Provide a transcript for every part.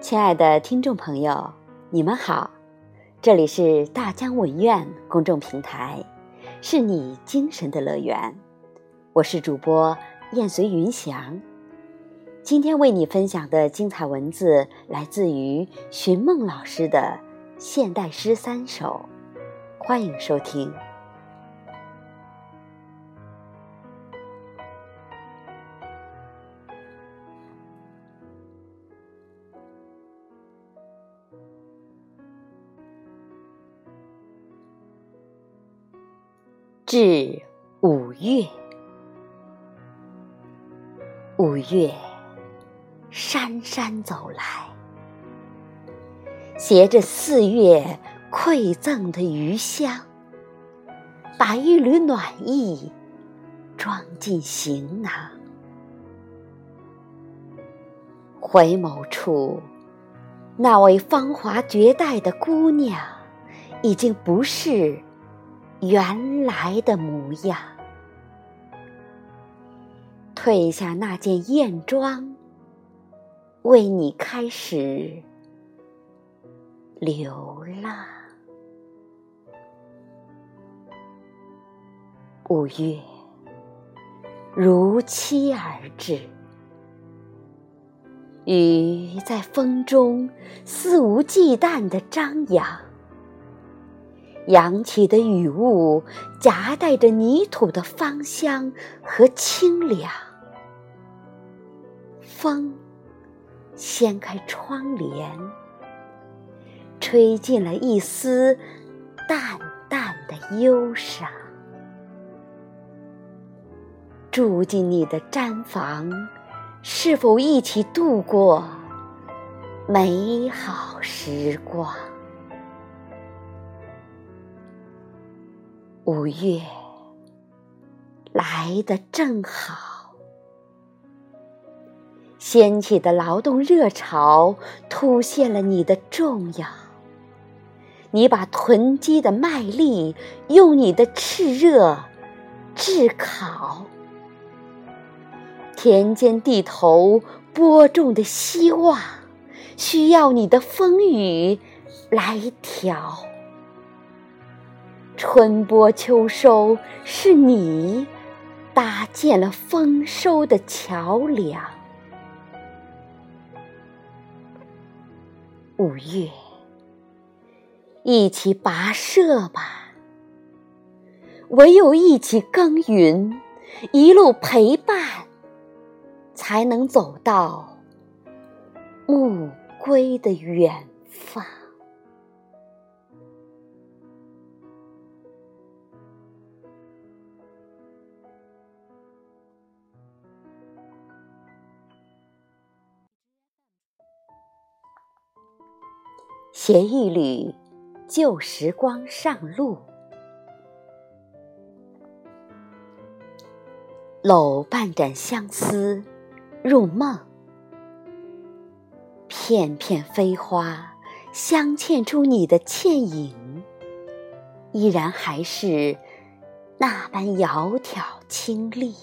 亲爱的听众朋友，你们好，这里是大江文苑公众平台，是你精神的乐园。我是主播燕随云翔，今天为你分享的精彩文字来自于寻梦老师的现代诗三首，欢迎收听。至五月，五月，姗姗走来，携着四月馈赠的余香，把一缕暖意装进行囊。回眸处，那位芳华绝代的姑娘，已经不是。原来的模样，褪下那件艳妆，为你开始流浪。五月如期而至，雨在风中肆无忌惮的张扬。扬起的雨雾，夹带着泥土的芳香和清凉。风掀开窗帘，吹进了一丝淡淡的忧伤。住进你的毡房，是否一起度过美好时光？五月来的正好，掀起的劳动热潮凸显了你的重要。你把囤积的麦粒用你的炽热炙烤，田间地头播种的希望，需要你的风雨来调。春播秋收，是你搭建了丰收的桥梁。五月，一起跋涉吧，唯有一起耕耘，一路陪伴，才能走到暮归的远方。携一缕旧时光上路，搂半盏相思入梦。片片飞花镶嵌出你的倩影，依然还是那般窈窕清丽。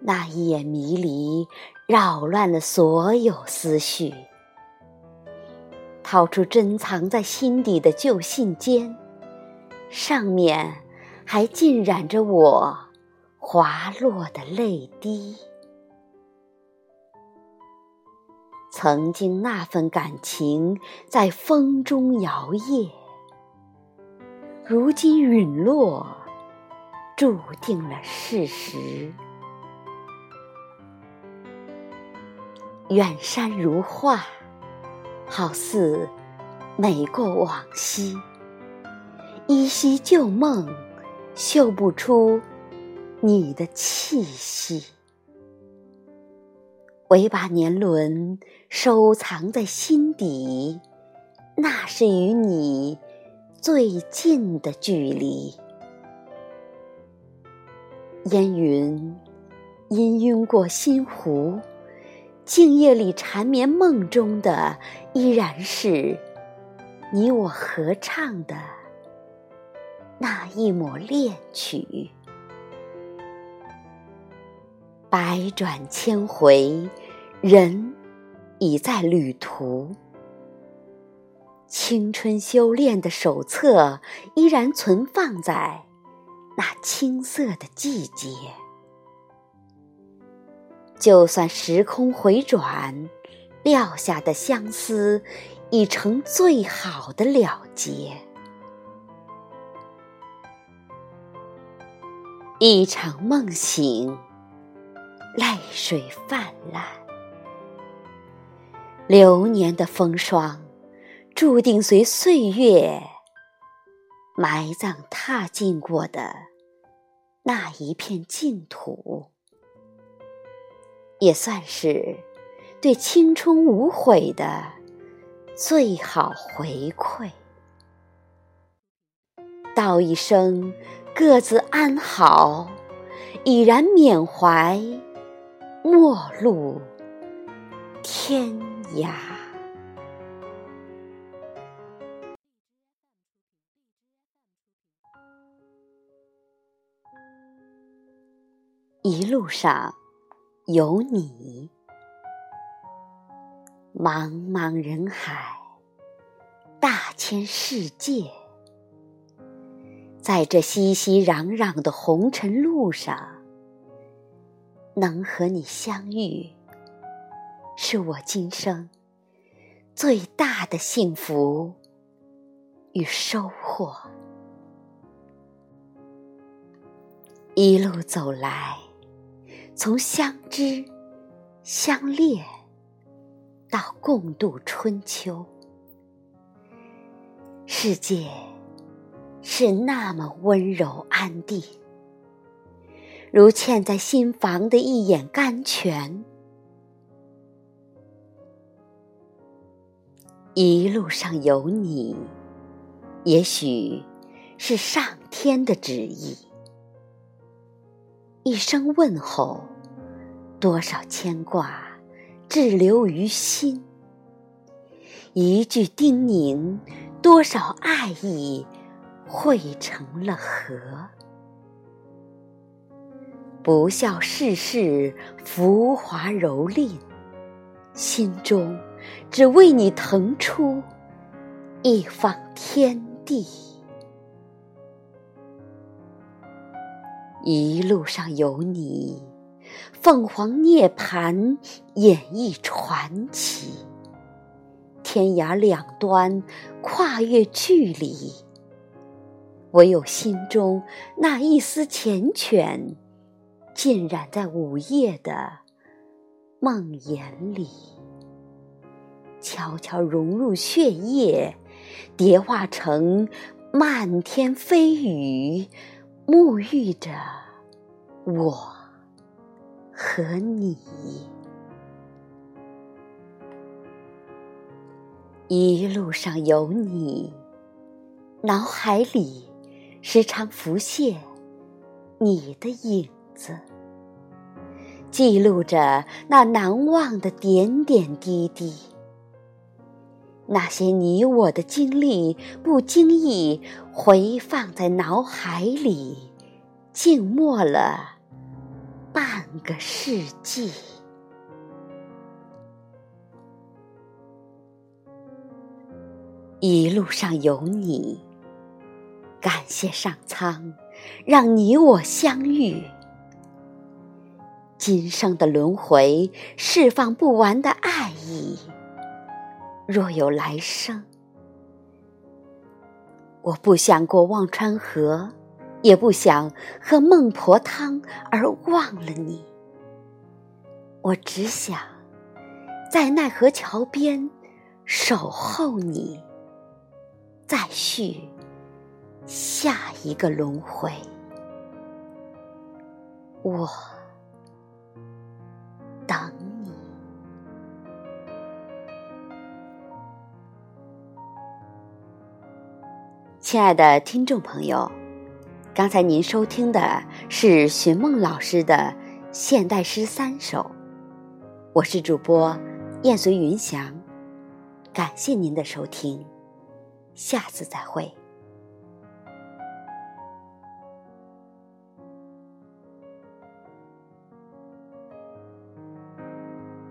那一眼迷离，扰乱了所有思绪。掏出珍藏在心底的旧信笺，上面还浸染着我滑落的泪滴。曾经那份感情在风中摇曳，如今陨落，注定了事实。远山如画，好似美过往昔。依稀旧梦，嗅不出你的气息。唯把年轮收藏在心底，那是与你最近的距离。烟云氤氲过心湖。静夜里缠绵梦中的，依然是你我合唱的那一抹恋曲。百转千回，人已在旅途。青春修炼的手册依然存放在那青涩的季节。就算时空回转，撂下的相思已成最好的了结。一场梦醒，泪水泛滥，流年的风霜。注定随岁月埋葬踏进过的那一片净土，也算是对青春无悔的最好回馈。道一声各自安好，已然缅怀陌路天涯。一路上有你，茫茫人海，大千世界，在这熙熙攘攘的红尘路上，能和你相遇，是我今生最大的幸福与收获。一路走来。从相知、相恋到共度春秋，世界是那么温柔安定，如嵌在心房的一眼甘泉。一路上有你，也许是上天的旨意。一声问候，多少牵挂滞留于心；一句叮咛，多少爱意汇成了河。不笑世事浮华蹂躏，心中只为你腾出一方天地。一路上有你，凤凰涅槃演绎传奇。天涯两端，跨越距离，唯有心中那一丝缱绻，浸染在午夜的梦魇里，悄悄融入血液，叠化成漫天飞雨。沐浴着我和你，一路上有你，脑海里时常浮现你的影子，记录着那难忘的点点滴滴。那些你我的经历，不经意回放在脑海里，静默了半个世纪。一路上有你，感谢上苍，让你我相遇。今生的轮回，释放不完的爱意。若有来生，我不想过忘川河，也不想喝孟婆汤而忘了你。我只想在奈何桥边守候你，再续下一个轮回。我亲爱的听众朋友，刚才您收听的是寻梦老师的现代诗三首，我是主播燕随云翔，感谢您的收听，下次再会。